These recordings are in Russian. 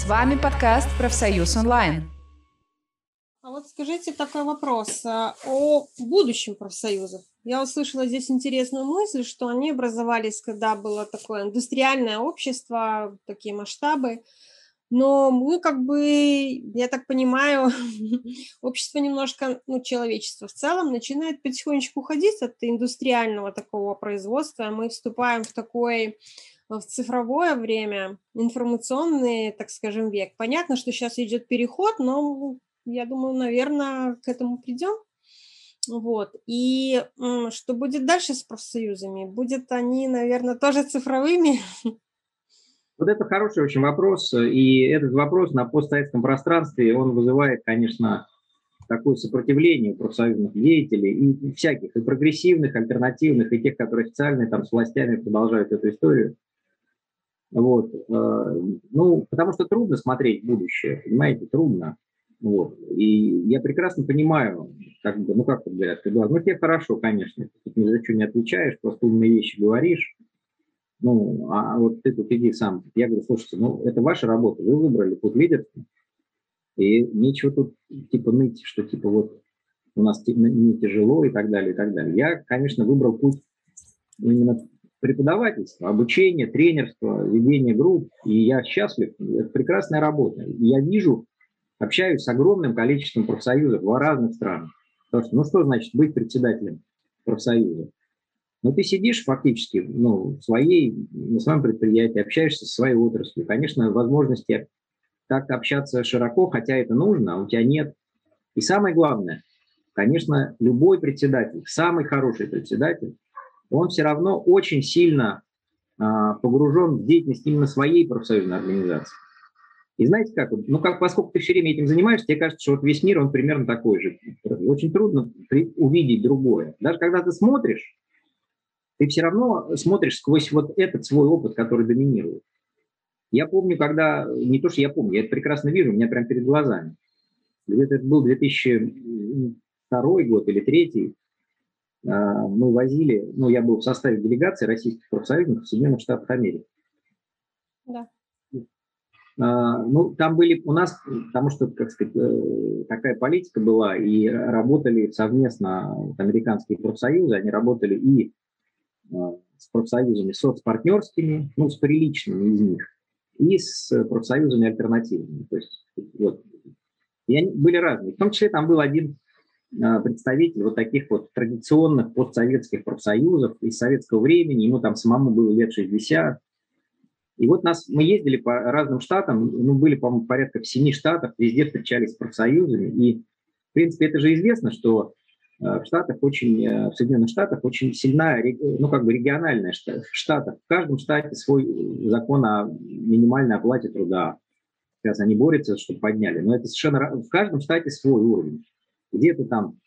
С вами подкаст «Профсоюз онлайн». А вот скажите такой вопрос а, о будущем профсоюзов. Я услышала здесь интересную мысль, что они образовались, когда было такое индустриальное общество, такие масштабы. Но мы как бы, я так понимаю, общество немножко, ну, человечество в целом начинает потихонечку уходить от индустриального такого производства. Мы вступаем в такой в цифровое время, информационный, так скажем, век. Понятно, что сейчас идет переход, но я думаю, наверное, к этому придем. Вот. И что будет дальше с профсоюзами? Будет они, наверное, тоже цифровыми? Вот это хороший очень вопрос, и этот вопрос на постсоветском пространстве, он вызывает, конечно, такое сопротивление профсоюзных деятелей, и всяких, и прогрессивных, альтернативных, и тех, которые официально там с властями продолжают эту историю. Вот. Э, ну, потому что трудно смотреть будущее, понимаете, трудно. Вот. И я прекрасно понимаю, как бы, ну как говорят, ты ну тебе хорошо, конечно, ты ни за что не отвечаешь, просто умные вещи говоришь, ну, а вот ты тут иди сам. Я говорю, слушайте, ну, это ваша работа, вы выбрали путь лидерства, и нечего тут, типа, ныть, что, типа, вот у нас не тяжело и так далее, и так далее. Я, конечно, выбрал путь именно преподавательства, обучения, тренерства, ведения групп, и я счастлив, это прекрасная работа. Я вижу, общаюсь с огромным количеством профсоюзов в разных странах. Потому что, ну что значит быть председателем профсоюза? Ну, ты сидишь фактически ну, в своей, на своем предприятии, общаешься со своей отраслью. Конечно, возможности так общаться широко, хотя это нужно, а у тебя нет. И самое главное, конечно, любой председатель, самый хороший председатель, он все равно очень сильно а, погружен в деятельность именно своей профсоюзной организации. И знаете как, ну как, поскольку ты все время этим занимаешься, тебе кажется, что вот весь мир, он примерно такой же. Очень трудно при, увидеть другое. Даже когда ты смотришь, ты все равно смотришь сквозь вот этот свой опыт, который доминирует. Я помню, когда, не то, что я помню, я это прекрасно вижу, у меня прямо перед глазами. Где-то это был 2002 год или 2003, а, мы возили, ну, я был в составе делегации российских профсоюзов в Соединенных Штатах Америки. Да. А, ну, там были у нас, потому что, как сказать, э, такая политика была, и работали совместно американские профсоюзы, они работали и а, с профсоюзами соцпартнерскими, ну, с приличными из них, и с профсоюзами альтернативными. То есть, вот, и они были разные. В том числе там был один а, представитель вот таких вот традиционных постсоветских профсоюзов из советского времени, ему там самому было лет 60, и вот нас, мы ездили по разным штатам, ну, были, по-моему, порядка в семи штатах, везде встречались с профсоюзами. И, в принципе, это же известно, что э, в Штатах очень, э, в Соединенных Штатах очень сильная, ну, как бы региональная в Штатах. В каждом штате свой закон о минимальной оплате труда. Сейчас они борются, чтобы подняли. Но это совершенно... В каждом штате свой уровень. Где-то там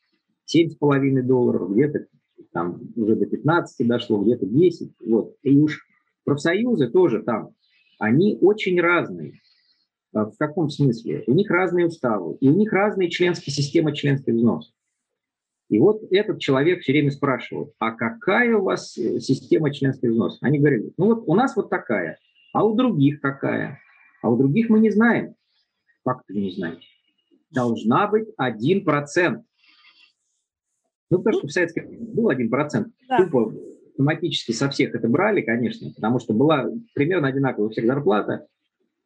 7,5 долларов, где-то там уже до 15 дошло, где-то 10. Вот. И уж Профсоюзы тоже там, они очень разные. А в каком смысле? У них разные уставы, и у них разные членские системы членских взносов. И вот этот человек все время спрашивал, а какая у вас э, система членских взносов? Они говорили, ну вот у нас вот такая, а у других какая? А у других мы не знаем. Как вы не знаете? Должна быть один процент. Ну, потому что в Советском был один процент. Да. Тупо автоматически со всех это брали, конечно, потому что была примерно одинаковая у всех зарплата.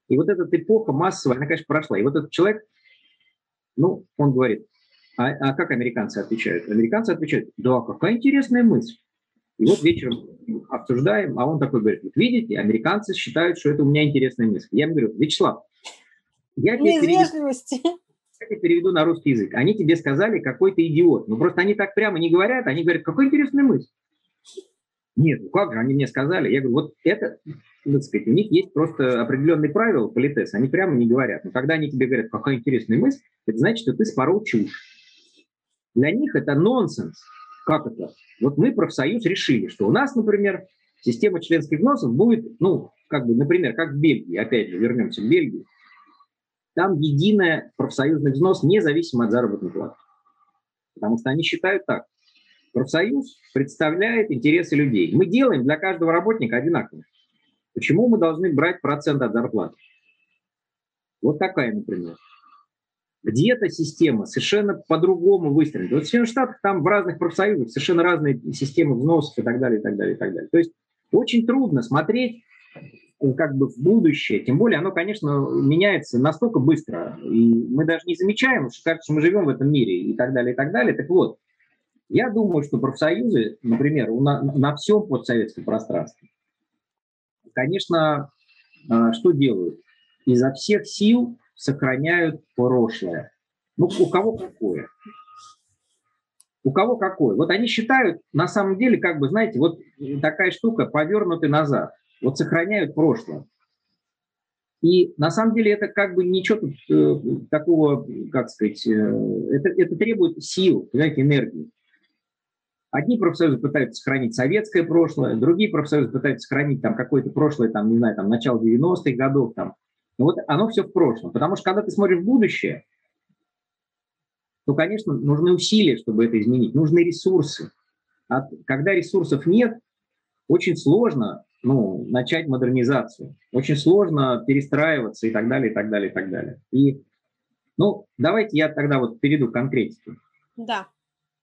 И вот эта эпоха массовая, она, конечно, прошла. И вот этот человек, ну, он говорит, а, а как американцы отвечают? Американцы отвечают, да, какая интересная мысль. И вот вечером обсуждаем, а он такой говорит, вот видите, американцы считают, что это у меня интересная мысль. Я ему говорю, Вячеслав, я тебе, я тебе переведу на русский язык. Они тебе сказали, какой ты идиот. Ну, просто они так прямо не говорят, они говорят, какой интересная мысль. Нет, ну как же, они мне сказали. Я говорю, вот это, так сказать, у них есть просто определенные правила политес, они прямо не говорят. Но когда они тебе говорят, какая интересная мысль, это значит, что ты спорол чушь. Для них это нонсенс. Как это? Вот мы, профсоюз, решили, что у нас, например, система членских взносов будет, ну, как бы, например, как в Бельгии, опять же, вернемся к Бельгии, там единая профсоюзный взнос независимо от заработной платы. Потому что они считают так, Профсоюз представляет интересы людей. Мы делаем для каждого работника одинаково. Почему мы должны брать процент от зарплаты? Вот такая, например. Где-то система совершенно по-другому выстроена. Вот в Соединенных Штатах там в разных профсоюзах совершенно разные системы взносов и так далее, и так далее, и так далее. То есть очень трудно смотреть как бы в будущее, тем более оно, конечно, меняется настолько быстро, и мы даже не замечаем, что кажется, мы живем в этом мире и так далее, и так далее. Так вот, я думаю, что профсоюзы, например, на, на всем постсоветском пространстве, конечно, э, что делают? Изо всех сил сохраняют прошлое. Ну, у кого какое? У кого какое? Вот они считают, на самом деле, как бы, знаете, вот такая штука, повернутый назад. Вот сохраняют прошлое. И на самом деле это как бы ничего тут э, такого, как сказать, э, это, это требует сил, понимаете, энергии. Одни профсоюзы пытаются сохранить советское прошлое, другие профсоюзы пытаются сохранить там какое-то прошлое, там, не знаю, там, начало 90-х годов, там. Но вот оно все в прошлом. Потому что когда ты смотришь в будущее, то, конечно, нужны усилия, чтобы это изменить, нужны ресурсы. А когда ресурсов нет, очень сложно ну, начать модернизацию, очень сложно перестраиваться и так далее, и так далее, и так далее. И, ну, давайте я тогда вот перейду к конкретике. Да.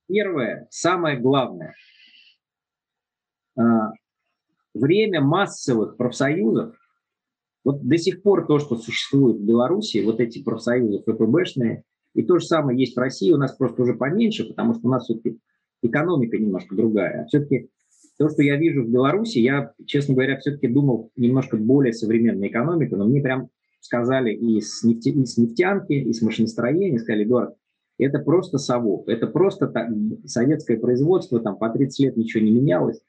Первое, самое главное. А, время массовых профсоюзов, вот до сих пор то, что существует в Беларуси, вот эти профсоюзы ФПБшные, и то же самое есть в России, у нас просто уже поменьше, потому что у нас все-таки экономика немножко другая. А все-таки то, что я вижу в Беларуси, я, честно говоря, все-таки думал немножко более современная экономика, но мне прям сказали и с, нефти, и с нефтянки, и с машиностроения, сказали, Эдуард, это просто совок, это просто так, советское производство, там по 30 лет ничего не менялось.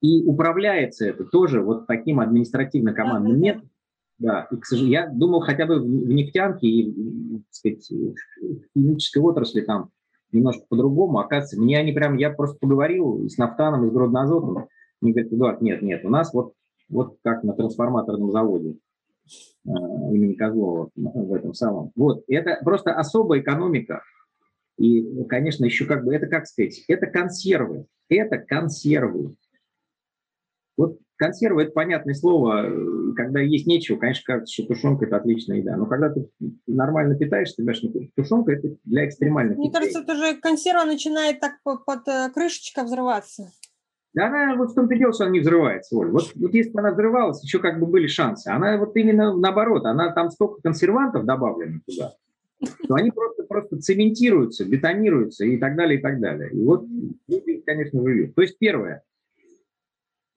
И управляется это тоже вот таким административно-командным методом. Да, и, к сожалению, я думал хотя бы в, в нефтянке и, так сказать, в химической отрасли там немножко по-другому. Оказывается, мне они прям, я просто поговорил с Нафтаном, и с Гроднозотом, мне говорят, Эдуард, нет, нет, у нас вот, вот как на трансформаторном заводе э, имени Козлова в этом самом. Вот, это просто особая экономика. И, конечно, еще как бы, это как сказать, это консервы, это консервы. Вот консервы – это понятное слово. Когда есть нечего, конечно, кажется, что тушенка – это отличная еда. Но когда ты нормально питаешься, говоришь, ну, тушенка – это для экстремальных Мне кажется, это уже консерва начинает так под, э, крышечка взрываться. Да она вот в том-то дело, что она не взрывается, Оль. Вот, вот если бы она взрывалась, еще как бы были шансы. Она вот именно наоборот, она там столько консервантов добавлено туда, что они просто, просто цементируются, бетонируются и так далее, и так далее. И вот люди, конечно, живут. То есть первое,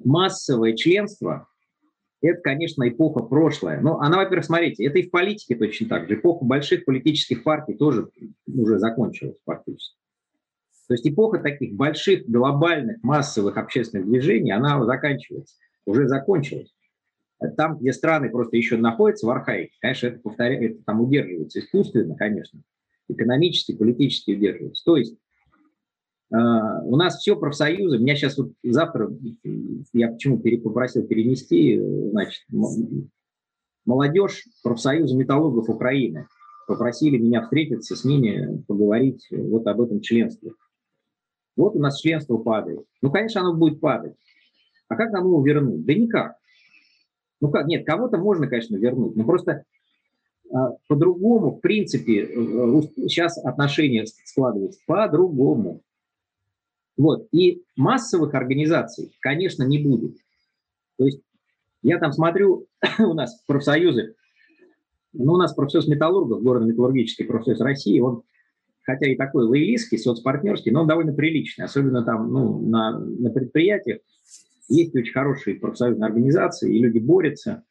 массовое членство – это, конечно, эпоха прошлая. Но она, во-первых, смотрите, это и в политике точно так же. Эпоха больших политических партий тоже уже закончилась фактически. То есть эпоха таких больших, глобальных, массовых общественных движений, она заканчивается, уже закончилась. Там, где страны просто еще находятся в архаике, конечно, это, повторяется, это там удерживается искусственно, конечно, экономически, политически удерживается. То есть у нас все профсоюзы. Меня сейчас вот завтра, я почему попросил перенести, значит, молодежь профсоюза металлургов Украины попросили меня встретиться с ними, поговорить вот об этом членстве. Вот у нас членство падает. Ну, конечно, оно будет падать. А как нам его вернуть? Да никак. Ну как, нет, кого-то можно, конечно, вернуть, но просто а, по-другому, в принципе, э, сейчас отношения складываются по-другому. Вот. И массовых организаций, конечно, не будет. То есть я там смотрю, у нас профсоюзы, ну, у нас профсоюз металлургов, городо-металлургический профсоюз России, он, хотя и такой лоялистский, соцпартнерский, но он довольно приличный, особенно там ну, на, на предприятиях. Есть очень хорошие профсоюзные организации, и люди борются.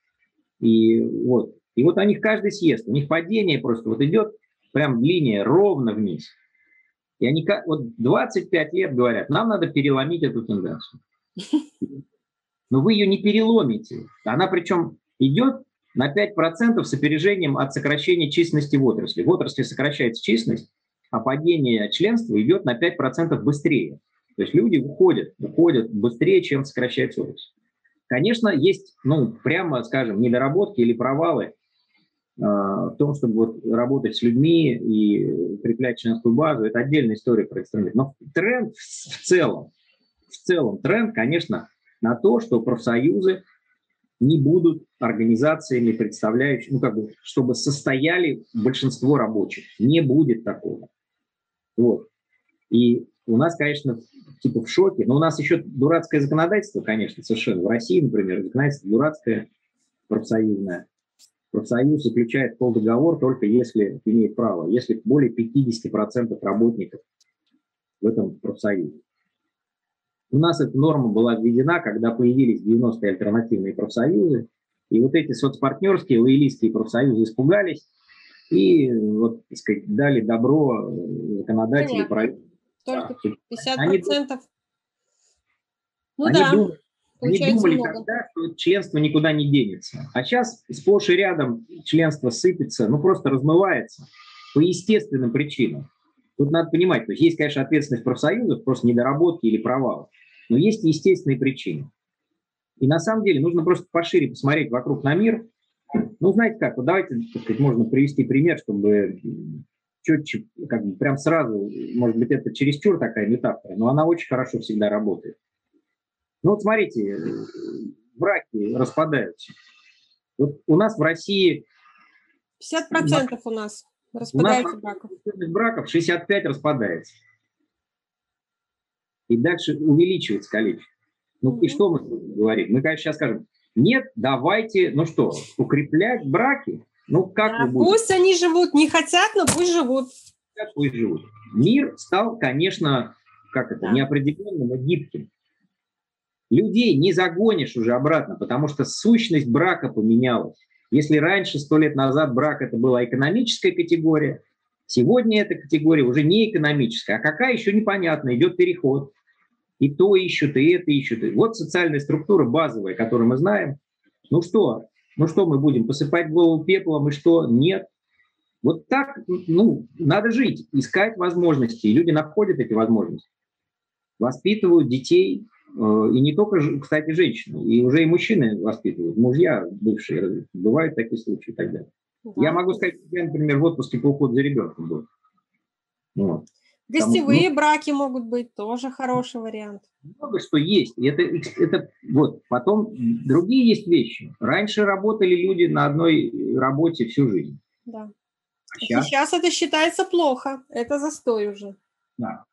И вот, и вот у них каждый съезд, у них падение просто вот идет прям линия ровно вниз – и они вот 25 лет говорят, нам надо переломить эту тенденцию. Но вы ее не переломите. Она причем идет на 5% с опережением от сокращения численности в отрасли. В отрасли сокращается численность, а падение членства идет на 5% быстрее. То есть люди уходят, уходят быстрее, чем сокращается отрасль. Конечно, есть, ну, прямо скажем, недоработки или провалы в том, чтобы вот работать с людьми и укреплять членскую базу, это отдельная история про экстремизм. Но тренд в целом, в целом тренд, конечно, на то, что профсоюзы не будут организациями, представляющими, ну, как бы, чтобы состояли большинство рабочих. Не будет такого. Вот. И у нас, конечно, типа в шоке, но у нас еще дурацкое законодательство, конечно, совершенно. В России, например, законодательство дурацкое, профсоюзное. Профсоюз заключает полдоговор только если имеет право, если более 50% работников в этом профсоюзе. У нас эта норма была введена, когда появились 90-е альтернативные профсоюзы, и вот эти соцпартнерские, лоялистские профсоюзы испугались и вот, так сказать, дали добро законодателю Понятно. Только 50%. Они, ну они да, думали, они думали много. тогда, что членство никуда не денется. А сейчас сплошь и рядом членство сыпется, ну просто размывается по естественным причинам. Тут надо понимать, то есть есть, конечно, ответственность профсоюзов, просто недоработки или провалы. Но есть естественные причины. И на самом деле нужно просто пошире посмотреть вокруг на мир. Ну, знаете как, вот давайте, так сказать, можно привести пример, чтобы четче, как бы прям сразу, может быть, это чересчур такая метафора, но она очень хорошо всегда работает. Ну вот смотрите, браки распадаются. Вот у нас в России... 50% у нас распадается браков. браков 65 распадается. И дальше увеличивается количество. Ну и что мы говорим? Мы, конечно, сейчас скажем, нет, давайте, ну что, укреплять браки? Ну как да, вы будете? Пусть они живут, не хотят, но пусть живут. Пусть живут. Мир стал, конечно, как это, Да. неопределенным и гибким. Людей не загонишь уже обратно, потому что сущность брака поменялась. Если раньше, сто лет назад, брак это была экономическая категория, сегодня эта категория уже не экономическая. А какая еще непонятно, идет переход. И то ищут, и это ищут. И вот социальная структура базовая, которую мы знаем. Ну что, ну что мы будем, посыпать голову пеплом, и что? Нет. Вот так, ну, надо жить, искать возможности. И люди находят эти возможности. Воспитывают детей, и не только, кстати, женщины, и уже и мужчины воспитывают, мужья бывшие, бывают такие случаи и так далее. Да. Я могу сказать, что я, например, в отпуске по уходу за ребенком был. Вот. Гостевые ну- браки могут быть тоже хороший вариант. Много что есть. Это, это вот. Потом другие есть вещи. Раньше работали люди на одной работе всю жизнь. Да. А сейчас Сейчас это считается плохо. Это застой уже. Да.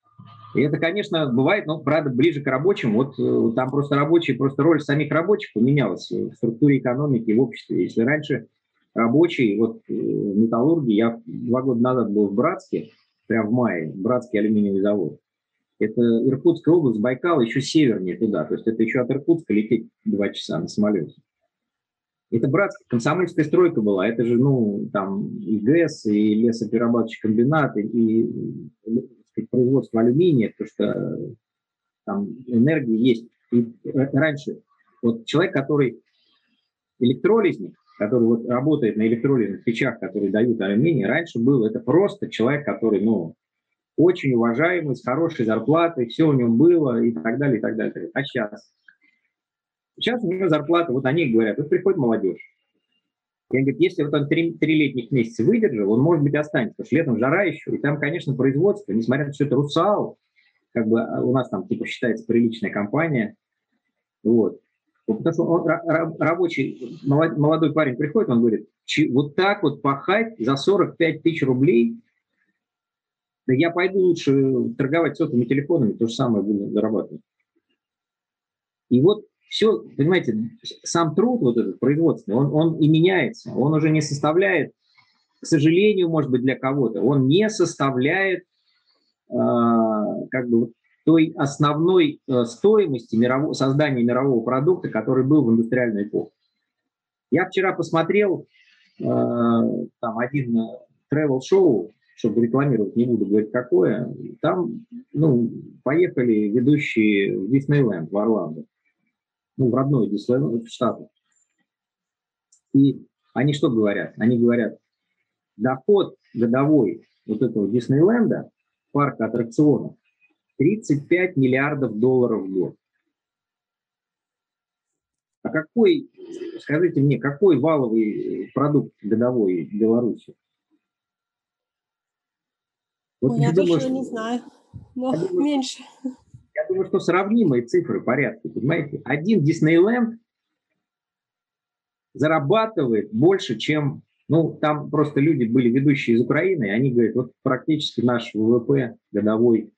И это, конечно, бывает, но, правда, ближе к рабочим. Вот э, там просто рабочие, просто роль самих рабочих поменялась в структуре экономики, в обществе. Если раньше рабочий, вот э, в металлургии, я два года назад был в Братске, прям в мае, Братский алюминиевый завод. Это Иркутская область, Байкал, еще севернее туда. То есть это еще от Иркутска лететь два часа на самолете. Это братская комсомольская стройка была. Это же, ну, там и ГЭС, и лесоперерабатывающий комбинат, и, и, сказать, производство алюминия, потому что э, там энергия есть. И р- раньше вот человек, который электролизник, который вот работает на электролизных печах, которые дают алюминий, раньше был это просто человек, который, ну, очень уважаемый, с хорошей зарплатой, все у него было и так далее, и так далее. А сейчас? Сейчас у него зарплата, вот они говорят, вот приходит молодежь. Я говорю, если вот он три, три летних месяца выдержал, он, может быть, останется, потому что летом жара еще, и там, конечно, производство, несмотря на то, что это «Русал», как бы а, у нас там типа считается приличная компания, вот. Потому что он, ра- ра- рабочий, молод- молодой парень приходит, он говорит, «Чи- вот так вот пахать за 45 тысяч рублей, да я пойду лучше торговать сотовыми телефонами, то же самое буду зарабатывать. И вот все, понимаете, сам труд вот этот производственный, он, он и меняется, он уже не составляет, к сожалению, может быть, для кого-то, он не составляет э, как бы той основной э, стоимости мирового, создания мирового продукта, который был в индустриальную эпоху. Я вчера посмотрел э, там один travel-шоу, чтобы рекламировать, не буду говорить какое, там ну, поехали ведущие в Диснейленд, в Орландо, ну, в родной Диснейленд, в Штатах. И они что говорят? Они говорят, доход годовой вот этого Диснейленда, парка аттракционов, 35 миллиардов долларов в год. А какой, скажите мне, какой валовый продукт годовой в Беларуси? Вот Ну, я думаю, точно не знаю. Но думаю, меньше. Думаю, что сравнимые цифры, порядки, понимаете? Один Диснейленд зарабатывает больше, чем... Ну, там просто люди были ведущие из Украины, и они говорят, вот практически наш ВВП годовой.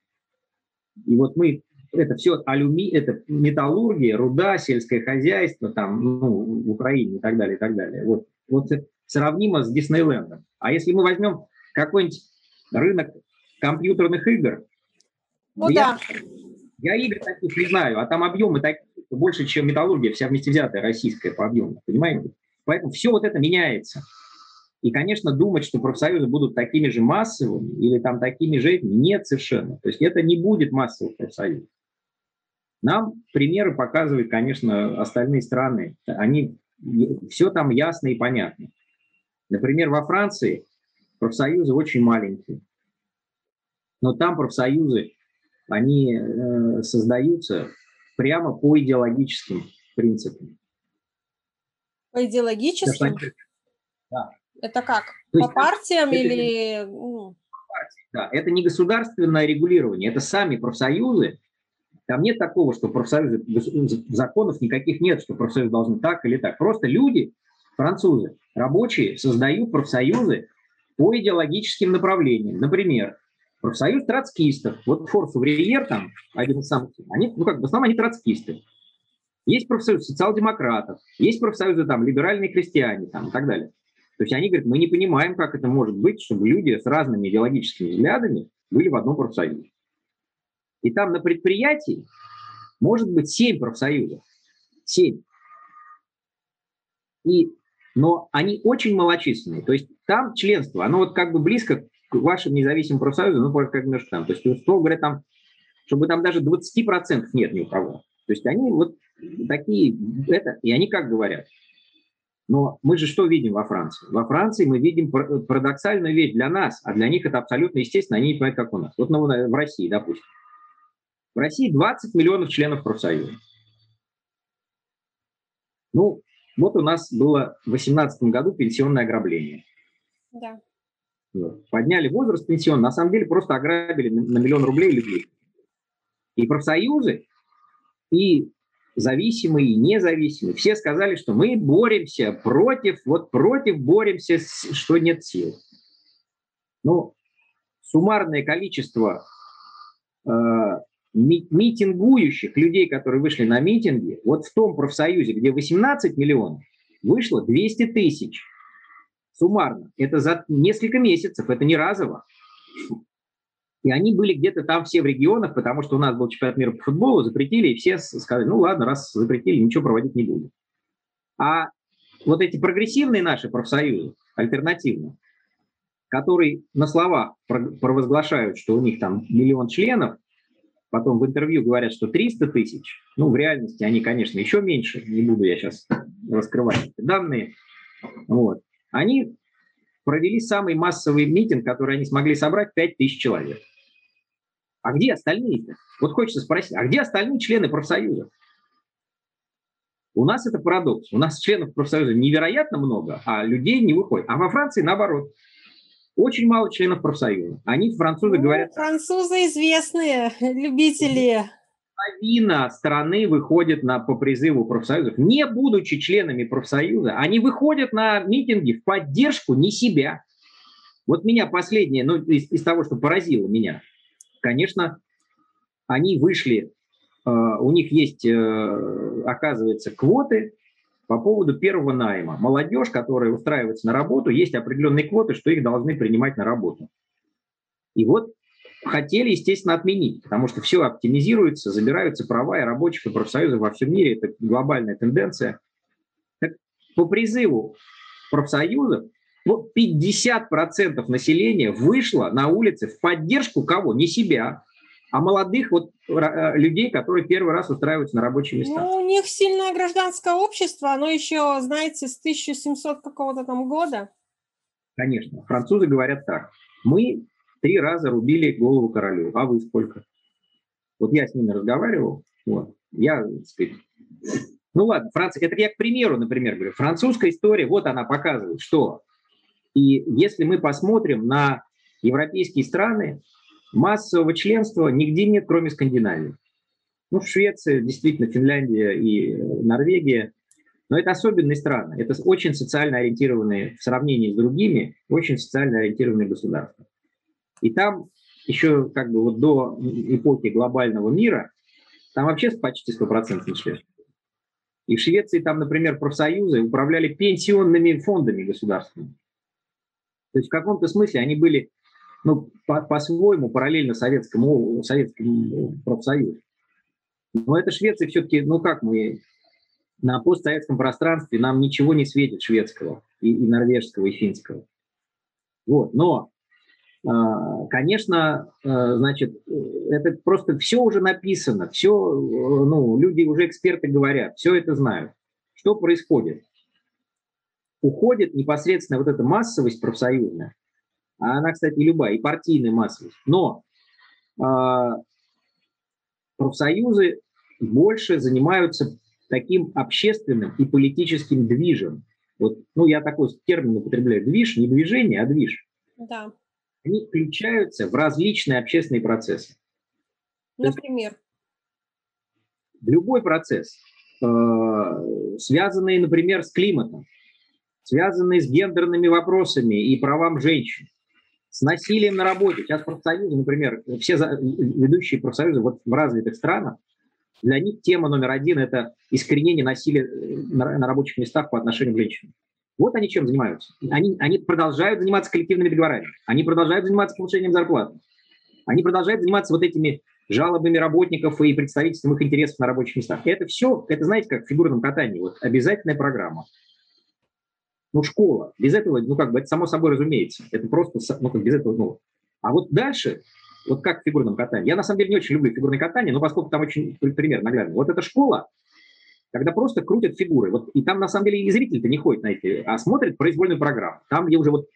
И вот мы это все алюми, это металлургия, руда, сельское хозяйство там, ну, в Украине и так далее, и так далее. Вот, вот сравнимо с Диснейлендом. А если мы возьмем какой-нибудь рынок компьютерных игр, ну, да. Я игр таких не знаю, а там объемы такие, больше, чем металлургия, вся вместе взятая российская по объему, понимаете? Поэтому все вот это меняется. И, конечно, думать, что профсоюзы будут такими же массовыми или там такими же, нет совершенно. То есть это не будет массовых профсоюзов. Нам примеры показывают, конечно, остальные страны. Они, все там ясно и понятно. Например, во Франции профсоюзы очень маленькие. Но там профсоюзы, они э, создаются прямо по идеологическим принципам. По идеологическим? Да. Это как? То по партиям это, или... Ну? Да, это не государственное регулирование, это сами профсоюзы там нет такого, что профсоюзы, законов никаких нет, что профсоюзы должны так или так. Просто люди, французы, рабочие, создают профсоюзы по идеологическим направлениям. Например, профсоюз троцкистов. Вот Форс Увриер там, один из самых, они, ну как, в основном они троцкисты. Есть профсоюз социал-демократов, есть профсоюзы там либеральные крестьяне там, и так далее. То есть они говорят, мы не понимаем, как это может быть, чтобы люди с разными идеологическими взглядами были в одном профсоюзе. И там на предприятии может быть 7 профсоюзов. 7. И, но они очень малочисленные. То есть там членство, оно вот как бы близко вашим независимым профсоюзам, ну, как немножко там. То есть, условно говоря, там, чтобы там даже 20% нет ни у кого. То есть они вот такие, это, и они как говорят. Но мы же что видим во Франции? Во Франции мы видим парадоксальную вещь для нас, а для них это абсолютно естественно, они не понимают, как у нас. Вот ну, в России, допустим. В России 20 миллионов членов профсоюза. Ну, вот у нас было в 2018 году пенсионное ограбление. Да. Подняли возраст пенсионный, на самом деле просто ограбили на миллион рублей людей. И профсоюзы, и зависимые, и независимые, все сказали, что мы боремся против, вот против боремся, что нет сил. Ну, суммарное количество э, митингующих людей, которые вышли на митинги, вот в том профсоюзе, где 18 миллионов, вышло 200 тысяч суммарно. Это за несколько месяцев, это не разово. И они были где-то там все в регионах, потому что у нас был чемпионат мира по футболу, запретили, и все сказали, ну ладно, раз запретили, ничего проводить не будем. А вот эти прогрессивные наши профсоюзы, альтернативные, которые на словах провозглашают, что у них там миллион членов, потом в интервью говорят, что 300 тысяч, ну, в реальности они, конечно, еще меньше, не буду я сейчас раскрывать эти данные, вот, они провели самый массовый митинг, который они смогли собрать, 5 тысяч человек. А где остальные-то? Вот хочется спросить, а где остальные члены профсоюза? У нас это парадокс. У нас членов профсоюза невероятно много, а людей не выходит. А во Франции наоборот. Очень мало членов профсоюза. Они, французы, ну, говорят... Французы известные любители. Половина страны выходит на, по призыву профсоюзов, не будучи членами профсоюза. Они выходят на митинги в поддержку не себя. Вот меня последнее, ну, из, из того, что поразило меня, конечно, они вышли, э, у них есть, э, оказывается, квоты по поводу первого найма. Молодежь, которая устраивается на работу, есть определенные квоты, что их должны принимать на работу. И вот хотели, естественно, отменить, потому что все оптимизируется, забираются права и рабочих, и профсоюзов во всем мире. Это глобальная тенденция. Так, по призыву профсоюзов вот 50% населения вышло на улицы в поддержку кого? Не себя, а молодых вот э, людей, которые первый раз устраиваются на рабочие места. Ну, у них сильное гражданское общество, оно еще, знаете, с 1700 какого-то там года. Конечно. Французы говорят так. Мы три раза рубили голову королю, а вы сколько? Вот я с ними разговаривал, вот, я, так сказать, ну ладно, Франция, это я к примеру, например, говорю, французская история, вот она показывает, что и если мы посмотрим на европейские страны, Массового членства нигде нет, кроме Скандинавии. Ну, в Швеции, действительно, Финляндия и Норвегия. Но это особенные страны. Это очень социально ориентированные, в сравнении с другими, очень социально ориентированные государства. И там еще как бы вот до эпохи глобального мира, там вообще почти стопроцентный член. И в Швеции там, например, профсоюзы управляли пенсионными фондами государственными. То есть в каком-то смысле они были ну, по- по-своему параллельно советскому, советскому профсоюзу. Но это Швеция все-таки, ну как мы на постсоветском пространстве нам ничего не светит шведского и, и норвежского, и финского. Вот, но Конечно, а, значит, это просто все уже написано, все, ну, люди уже эксперты говорят, все это знают. Что происходит? Уходит непосредственно вот эта массовость профсоюзная, а она, кстати, любая, и партийная массовость. Но э, профсоюзы больше занимаются таким общественным и политическим движем. Вот, ну, я такой термин употребляю, движ, не движение, а движ. Да. Они включаются в различные общественные процессы. Например? В любой процесс, э, связанный, например, с климатом, связанный с гендерными вопросами и правам женщин, с насилием на работе. Сейчас профсоюзы, например, все ведущие профсоюзы вот в развитых странах, для них тема номер один – это искоренение насилия э, на, на рабочих местах по отношению к женщинам. Вот они чем занимаются. Они, они продолжают заниматься коллективными договорами, они продолжают заниматься повышением зарплаты, они продолжают заниматься вот этими жалобами работников и представительством их интересов на рабочих местах. Это все, это знаете, как в фигурном катании, вот обязательная программа. Ну, школа. Без этого, ну, как бы, это само собой разумеется. Это просто, ну, как без этого, ну. А вот дальше вот как в фигурном катании. Я на самом деле не очень люблю фигурное катание, но поскольку там очень пример наглядный. Вот эта школа, когда просто крутят фигуры. Вот, и там на самом деле и зритель-то не ходит на эти, а смотрит произвольную программу. Там, где уже вот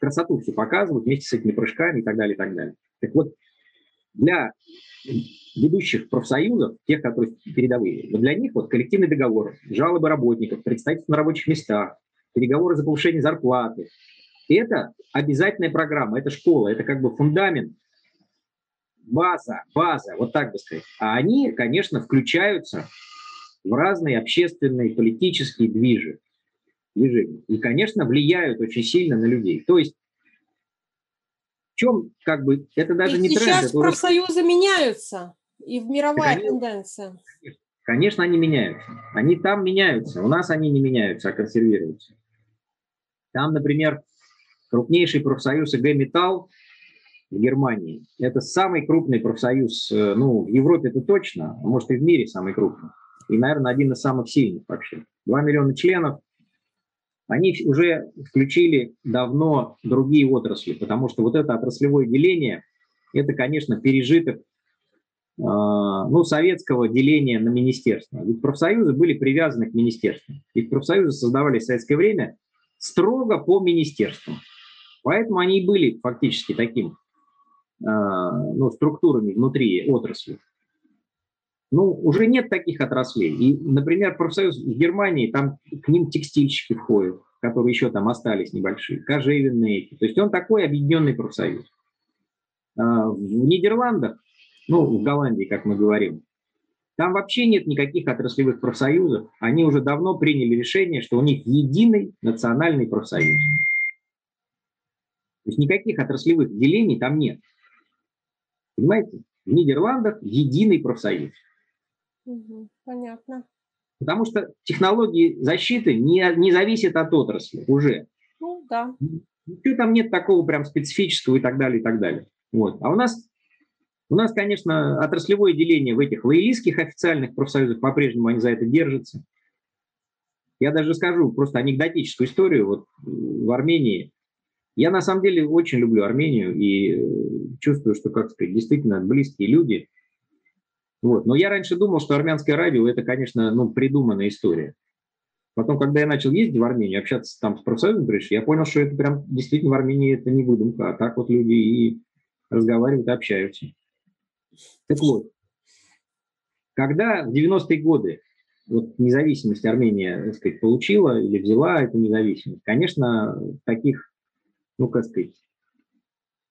красоту все показывают вместе с этими прыжками и так далее, и так далее. Так вот, для ведущих профсоюзов, тех, которые передовые, для них вот коллективный договор, жалобы работников, представительство на рабочих местах, переговоры за повышение зарплаты. Это обязательная программа, это школа, это как бы фундамент база, база, вот так бы сказать. А они, конечно, включаются в разные общественные, политические движи, движения. И, конечно, влияют очень сильно на людей. То есть в чем, как бы, это даже и не сейчас тренд. Сейчас профсоюзы уже... меняются, и в мировая да, тенденция. Конечно, конечно, они меняются. Они там меняются. У нас они не меняются, а консервируются. Там, например, крупнейший профсоюз ИГ «Металл» в Германии. Это самый крупный профсоюз, э, ну, в Европе это точно, а может и в мире самый крупный. И, наверное, один из самых сильных вообще. Два миллиона членов. Они уже включили давно другие отрасли, потому что вот это отраслевое деление, это, конечно, пережиток э, ну, советского деления на министерство. Ведь профсоюзы были привязаны к министерству. Ведь профсоюзы создавались в советское время строго по министерству. Поэтому они и были фактически таким а, ну, структурами внутри отрасли. Ну, уже нет таких отраслей. И, например, профсоюз в Германии, там к ним текстильщики входят, которые еще там остались небольшие, кожевенные. То есть он такой объединенный профсоюз. А, в Нидерландах, ну, в Голландии, как мы говорим, там вообще нет никаких отраслевых профсоюзов. Они уже давно приняли решение, что у них единый национальный профсоюз. То есть никаких отраслевых делений там нет. Понимаете? В Нидерландах единый профсоюз. Угу, понятно. Потому что технологии защиты не, не зависят от отрасли уже. Ну, да. Ничего там нет такого прям специфического и так далее, и так далее. Вот. А у нас, у нас, конечно, отраслевое деление в этих лоялистских официальных профсоюзах по-прежнему они за это держатся. Я даже скажу просто анекдотическую историю. Вот в Армении я на самом деле очень люблю Армению и э, чувствую, что, как сказать, действительно близкие люди. Вот. Но я раньше думал, что армянское радио – это, конечно, ну, придуманная история. Потом, когда я начал ездить в Армению, общаться там с профсоюзом я понял, что это прям действительно в Армении это не выдумка, а так вот люди и разговаривают общаются. Так вот, когда в 90-е годы вот независимость Армения, так сказать, получила или взяла эту независимость, конечно, таких ну, как сказать,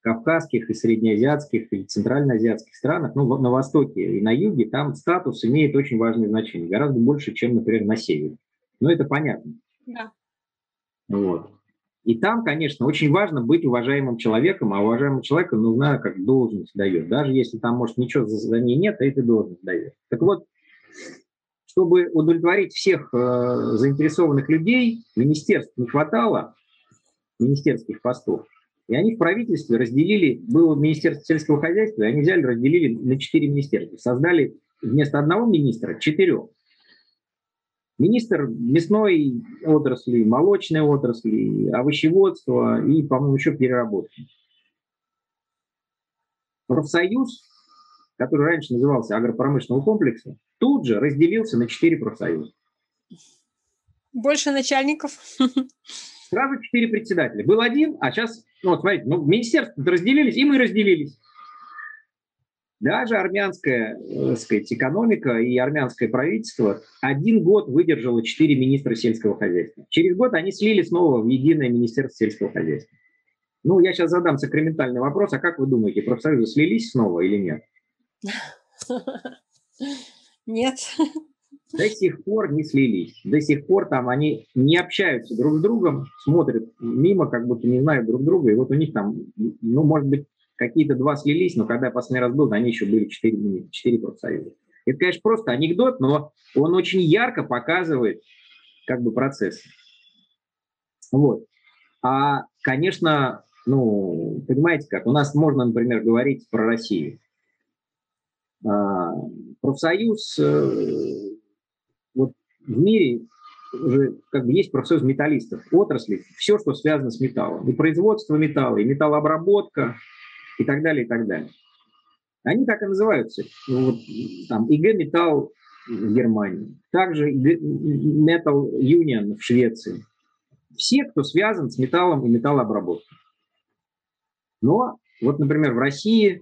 кавказских и среднеазиатских и центральноазиатских странах, ну, на востоке и на юге, там статус имеет очень важное значение, гораздо больше, чем, например, на севере. Ну, это понятно. Да. Вот. И там, конечно, очень важно быть уважаемым человеком, а уважаемому человеку нужна как должность дает. Даже если там, может, ничего за, за ней нет, а этой должность дает. Так вот, чтобы удовлетворить всех э, заинтересованных людей, министерств не хватало, министерских постов. И они в правительстве разделили, было Министерство сельского хозяйства, и они взяли, разделили на четыре министерства. Создали вместо одного министра четырех. Министр мясной отрасли, молочной отрасли, овощеводства и, по-моему, еще переработки. Профсоюз, который раньше назывался агропромышленного комплекса, тут же разделился на четыре профсоюза. Больше начальников. Сразу четыре председателя. Был один, а сейчас, ну вот смотрите, ну, министерства разделились, и мы разделились. Даже армянская, так э, сказать, экономика и армянское правительство один год выдержало четыре министра сельского хозяйства. Через год они слили снова в единое министерство сельского хозяйства. Ну, я сейчас задам сакраментальный вопрос. А как вы думаете, профсоюзы слились снова или нет? Нет. До сих пор не слились. До сих пор там они не общаются друг с другом, смотрят мимо, как будто не знают друг друга. И вот у них там, ну, может быть, какие-то два слились, но когда я последний раз был, они еще были четыре, четыре профсоюза. Это, конечно, просто анекдот, но он очень ярко показывает как бы процесс. Вот. А, конечно, ну, понимаете как, у нас можно, например, говорить про Россию. А, профсоюз э, в мире уже как бы есть профсоюз металлистов, отрасли, все, что связано с металлом. И производство металла, и металлообработка, и так далее, и так далее. Они так и называются. Ну, вот, там, ИГ Металл в Германии, также Metal Union в Швеции. Все, кто связан с металлом и металлообработкой. Но вот, например, в России э,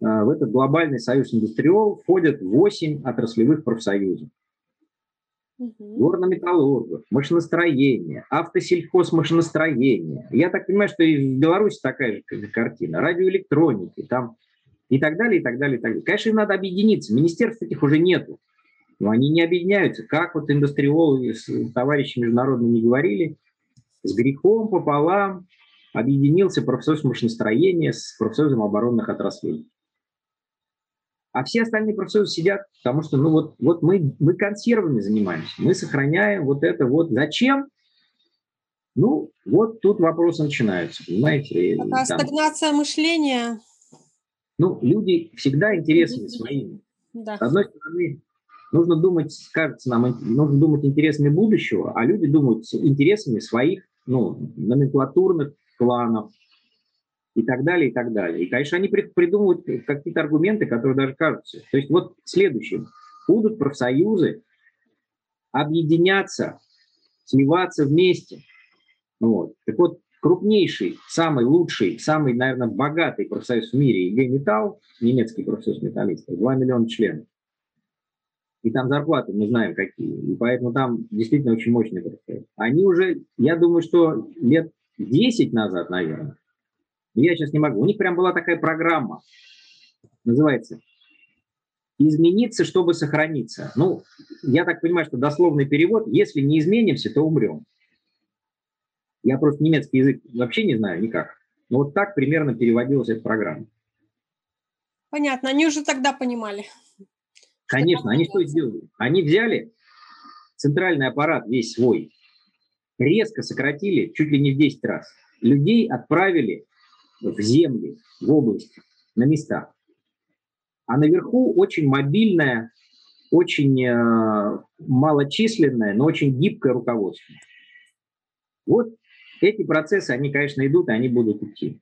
в этот глобальный союз индустриол входят 8 отраслевых профсоюзов. Горно-металлургов, машиностроение, автосельхозмашиностроение. Я так понимаю, что и в Беларуси такая же картина. Радиоэлектроники там и так далее, и так далее, и так далее. Конечно, им надо объединиться. Министерств этих уже нету. Но они не объединяются. Как вот индустриологи с товарищи международными говорили, с грехом пополам объединился профсоюз машиностроения с профсоюзом оборонных отраслей. А все остальные профсоюзы сидят, потому что, ну вот, вот мы, мы консервами занимаемся, мы сохраняем вот это вот. Зачем? Ну, вот тут вопросы начинаются, понимаете? Такая там, стагнация мышления. Ну, люди всегда интересны своими. Да. С одной стороны, нужно думать, кажется нам, нужно думать интересами будущего, а люди думают интересами своих, ну, номенклатурных кланов, и так далее, и так далее. И, конечно, они придумывают какие-то аргументы, которые даже кажутся. То есть вот следующее. Будут профсоюзы объединяться, сливаться вместе. Вот. Так вот, крупнейший, самый лучший, самый, наверное, богатый профсоюз в мире, IG Metall, немецкий профсоюз металлистов, 2 миллиона членов. И там зарплаты мы знаем какие. И поэтому там действительно очень мощный профсоюз. Они уже, я думаю, что лет 10 назад, наверное, я сейчас не могу. У них прям была такая программа, называется «Измениться, чтобы сохраниться». Ну, я так понимаю, что дословный перевод «Если не изменимся, то умрем». Я просто немецкий язык вообще не знаю никак. Но вот так примерно переводилась эта программа. Понятно, они уже тогда понимали. Конечно, они что сделали? Они взяли центральный аппарат весь свой, резко сократили чуть ли не в 10 раз. Людей отправили в земли, в области, на местах. А наверху очень мобильное, очень э, малочисленное, но очень гибкое руководство. Вот эти процессы, они, конечно, идут, и они будут идти.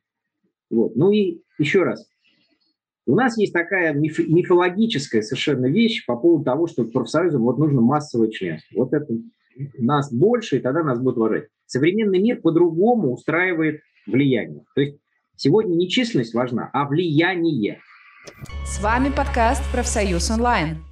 Вот. Ну и еще раз. У нас есть такая миф, мифологическая совершенно вещь по поводу того, что профсоюзам вот нужно массовое членство. Вот это нас больше, и тогда нас будут уважать. Современный мир по-другому устраивает влияние. То есть Сегодня не численность важна, а влияние. С вами подкаст «Профсоюз онлайн».